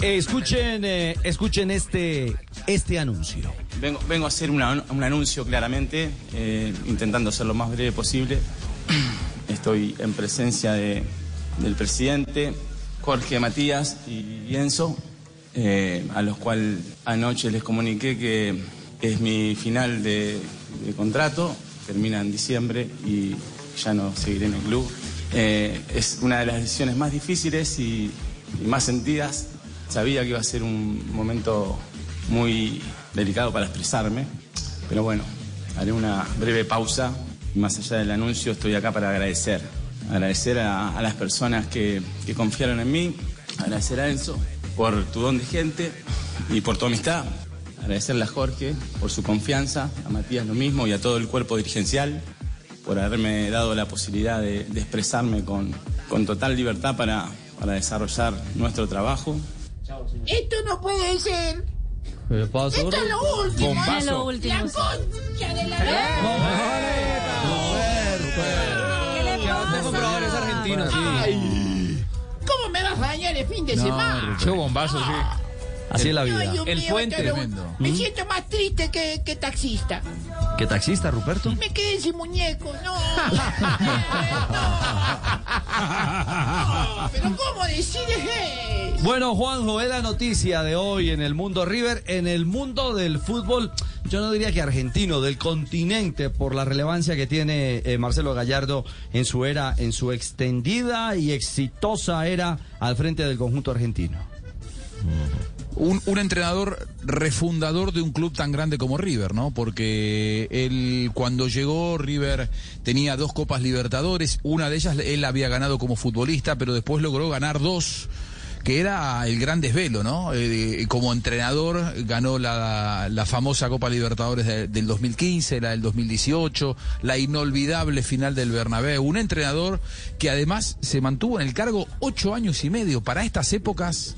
Escuchen, eh, escuchen este, este anuncio. Vengo, a hacer una- un anuncio claramente, eh, intentando ser lo más breve posible. Estoy en presencia de- del presidente, Jorge Matías y Enzo, eh, a los cuales anoche les comuniqué que es mi final de, de contrato, termina en diciembre y ya no seguiré en el club. Eh, es una de las decisiones más difíciles y, y más sentidas. Sabía que iba a ser un momento muy delicado para expresarme, pero bueno, haré una breve pausa. Más allá del anuncio, estoy acá para agradecer. Agradecer a, a las personas que, que confiaron en mí, agradecer a Enzo por tu don de gente y por tu amistad. Agradecerle a Jorge por su confianza, a Matías lo mismo y a todo el cuerpo dirigencial por haberme dado la posibilidad de, de expresarme con, con total libertad para, para desarrollar nuestro trabajo. Esto no puede ser. ¿Qué pasó? Esto es lo último. Bombazo. ¿eh? Es lo último, La concha de la compradores argentinos, ¿Cómo me vas a dañar el fin de semana? Qué bombazo, sí. Así es la vida. El mío, puente. Me siento más triste que, que taxista. ¿Qué taxista, Ruperto? Me quedé sin muñeco. No. no. Pero ¿cómo decides eso? Bueno, Juanjo, es la noticia de hoy en el mundo River, en el mundo del fútbol, yo no diría que argentino, del continente, por la relevancia que tiene eh, Marcelo Gallardo en su era, en su extendida y exitosa era al frente del conjunto argentino. Un, un entrenador refundador de un club tan grande como River, ¿no? Porque él cuando llegó River tenía dos Copas Libertadores, una de ellas él había ganado como futbolista, pero después logró ganar dos que era el gran desvelo, ¿no? Eh, como entrenador ganó la, la famosa Copa Libertadores de- del 2015, la del 2018, la inolvidable final del Bernabéu. Un entrenador que además se mantuvo en el cargo ocho años y medio. Para estas épocas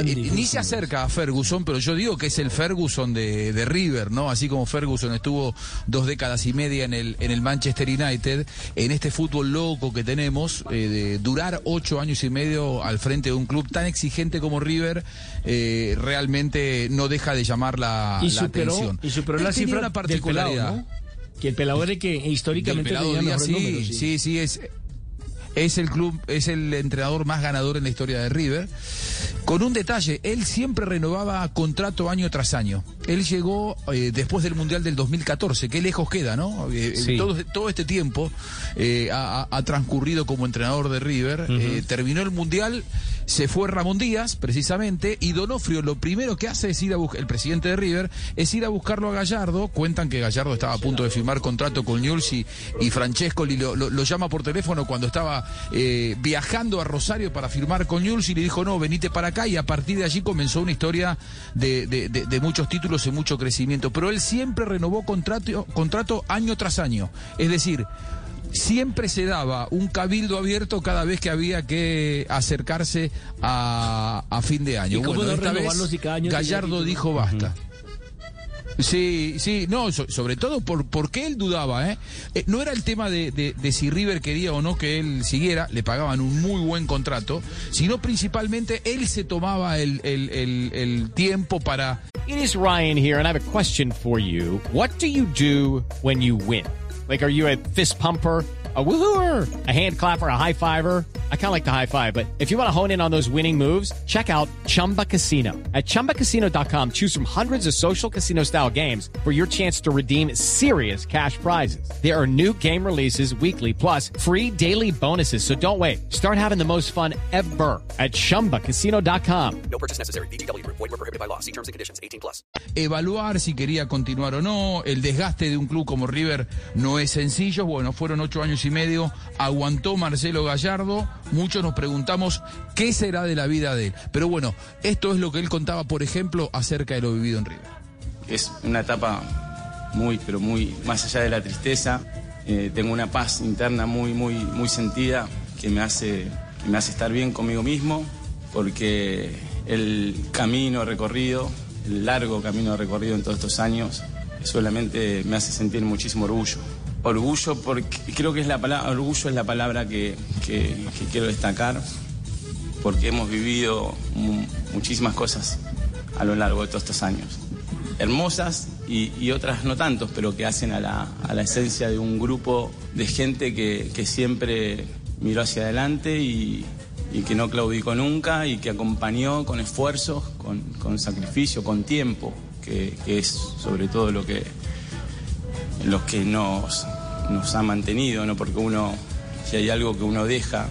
eh, ni se acerca a Ferguson, pero yo digo que es el Ferguson de, de River, ¿no? Así como Ferguson estuvo dos décadas y media en el, en el Manchester United, en este fútbol loco que tenemos, eh, de durar ocho años y medio al frente de un club tan exigente como River, eh, realmente no deja de llamar la, y la superó, atención. y superó Él la cifra una particularidad. pelado, ¿no? Que el pelado era el que históricamente Pelado tenía sí, números. sí, sí, es, es el club, es el entrenador más ganador en la historia de River. Con un detalle, él siempre renovaba contrato año tras año. Él llegó eh, después del Mundial del 2014, qué lejos queda, ¿no? Eh, Sí. todo, todo este tiempo eh, ha, transcurrido como entrenador de River. Eh, terminó el Mundial, se fue Ramón Díaz, precisamente, y Donofrio lo primero que hace es ir a buscar, el presidente de River, es ir a buscarlo a Gallardo. Cuentan que Gallardo estaba a punto de firmar contrato con Newell's y, y Francescoli lo, lo- lo llama por teléfono cuando estaba eh, viajando a Rosario para firmar con Newell's y le dijo, no, venite para acá, y a partir de allí comenzó una historia de, de- de- de muchos títulos y mucho crecimiento. Pero él siempre renovó contrato, contrato año tras año. Es decir, siempre se daba un cabildo abierto cada vez que había que acercarse a, a fin de año. ¿Y cómo no esta cada año tenía Gallardo dijo basta. Sí, sí, no, so- sobre todo por porque él dudaba, ¿eh? Eh, No era el tema de si River quería o no que él siguiera, le pagaban un muy buen contrato, sino principalmente él se tomaba el, el- el- el tiempo para It is Ryan here, and I have a question for you. What do you do when you win? Like, are you a fist pumper? A woohooer, a hand clapper, a high fiver. I kind of like the high five, but if you want to hone in on those winning moves, check out Chumba Casino. At chumbacasino.com, choose from hundreds of social casino style games for your chance to redeem serious cash prizes. There are new game releases weekly, plus free daily bonuses. So don't wait. Start having the most fun ever at chumbacasino.com. evaluar si quería continuar o no. El desgaste de un club como River no es sencillo. Bueno, fueron ocho años y medio. Aguantó Marcelo Gallardo. Muchos nos preguntamos qué será de la vida de él. Pero bueno, esto es lo que él contaba, por ejemplo, acerca de lo vivido en River. Es una etapa muy, pero muy más allá de la tristeza. Eh, tengo una paz interna muy, muy, muy sentida que me hace, que me hace estar bien conmigo mismo, porque el camino recorrido, el largo camino recorrido en todos estos años, solamente me hace sentir muchísimo orgullo. Orgullo porque creo que es la palabra, orgullo es la palabra que, que- quiero destacar. porque hemos vivido mu- muchísimas cosas a lo largo de todos estos años. Hermosas y, otras no tantos, pero que hacen a la, a la esencia de un grupo de gente que, que siempre miró hacia adelante y, y que no claudicó nunca y que acompañó con esfuerzos, con, con sacrificio, con tiempo, que es sobre todo lo que, los que nos, nos ha mantenido, ¿no? porque uno, si hay algo que uno deja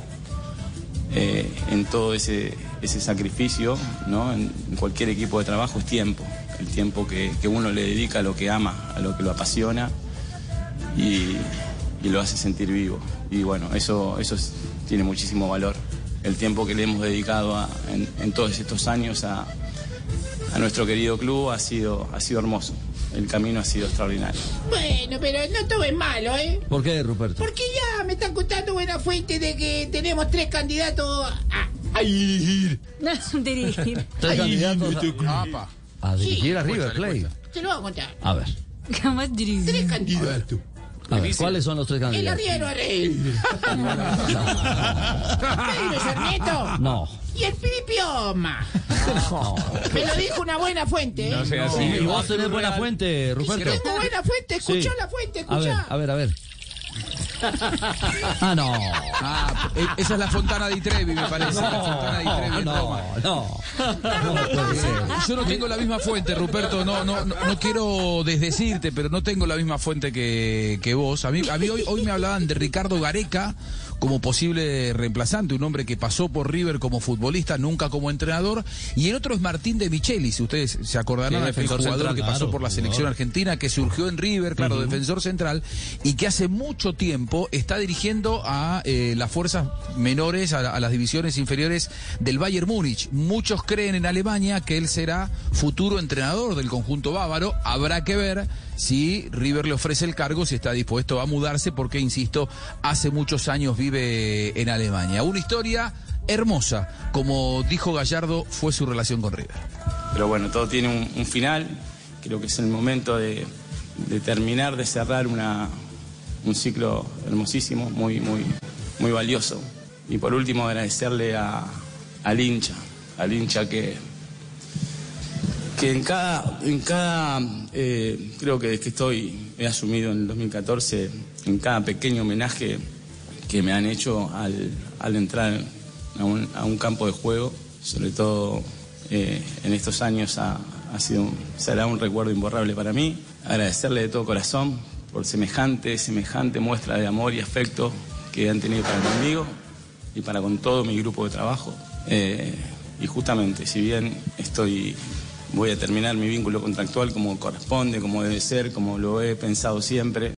eh, en todo ese, ese sacrificio, ¿no? en, cualquier equipo de trabajo, es tiempo, el tiempo que, que uno le dedica a lo que ama, a lo que lo apasiona y, lo hace sentir vivo. Y bueno, eso, eso es- tiene muchísimo valor. El tiempo que le hemos dedicado en, en todos estos años a, a nuestro querido club ha sido, ha sido hermoso. El camino ha sido extraordinario. Bueno, pero no todo es malo, ¿eh? ¿Por qué, Ruperto? Porque ya me están contando buena fuente de que tenemos tres candidatos a, a dirigir. Dirigir. Tres candidatos Apa. a, a dirigir a River Plate. Se lo voy a contar. A ver, ¿Cómo es dirigir? Tres candidatos. a ver, ¿cuáles son los tres El candidatos? arriero Arrel. Pedro Sarmiento. No. Y el Piripioma. Me lo dijo una buena fuente. ¿eh? No sea así. ¿Y vos tenés buena fuente, Si Ruperto? tengo buena fuente, escuchá Sí. la fuente, A ver, escuchá. a ver, a ver. Ah, no. Ah, eh, esa es la Fontana di Trevi, me parece. la Fontana di Trevi en No, no. No. Yo no tengo la misma fuente, Ruperto. No, no, no, no quiero desdecirte, pero no tengo la misma fuente que, que vos. A mí, a mí hoy, hoy me hablaban de Ricardo Gareca como posible reemplazante, un hombre que pasó por River como futbolista, nunca como entrenador. Y el otro es Martín de Michelis. Ustedes se acordarán, defensor jugador central, que pasó claro, por la selección argentina, que surgió en River, claro, defensor central, y que hace mucho tiempo está dirigiendo a eh, las fuerzas menores, a, a las divisiones inferiores del Bayern Múnich. Muchos creen en Alemania que él será futuro entrenador del conjunto bávaro. Habrá que ver si River le ofrece el cargo, si está dispuesto a mudarse, porque, insisto, hace muchos años vive en Alemania. Una historia hermosa, como dijo Gallardo, fue su relación con River. Pero bueno, todo tiene un, final. Creo que es el momento de, terminar, de cerrar un ciclo hermosísimo, muy, muy, muy valioso. Y por último, agradecerle a, al hincha, al hincha que, que en cada, en cada eh, creo que que estoy, he asumido en el 2014, en cada pequeño homenaje que me han hecho al, al entrar a un, campo de juego, sobre todo eh, en estos años ha, sido, será un recuerdo imborrable para mí. Agradecerle de todo corazón por semejante, semejante muestra de amor y afecto que han tenido para conmigo y para con todo mi grupo de trabajo. Eh, y justamente, si bien estoy, voy a terminar mi vínculo contractual como corresponde, como debe ser, como lo he pensado siempre,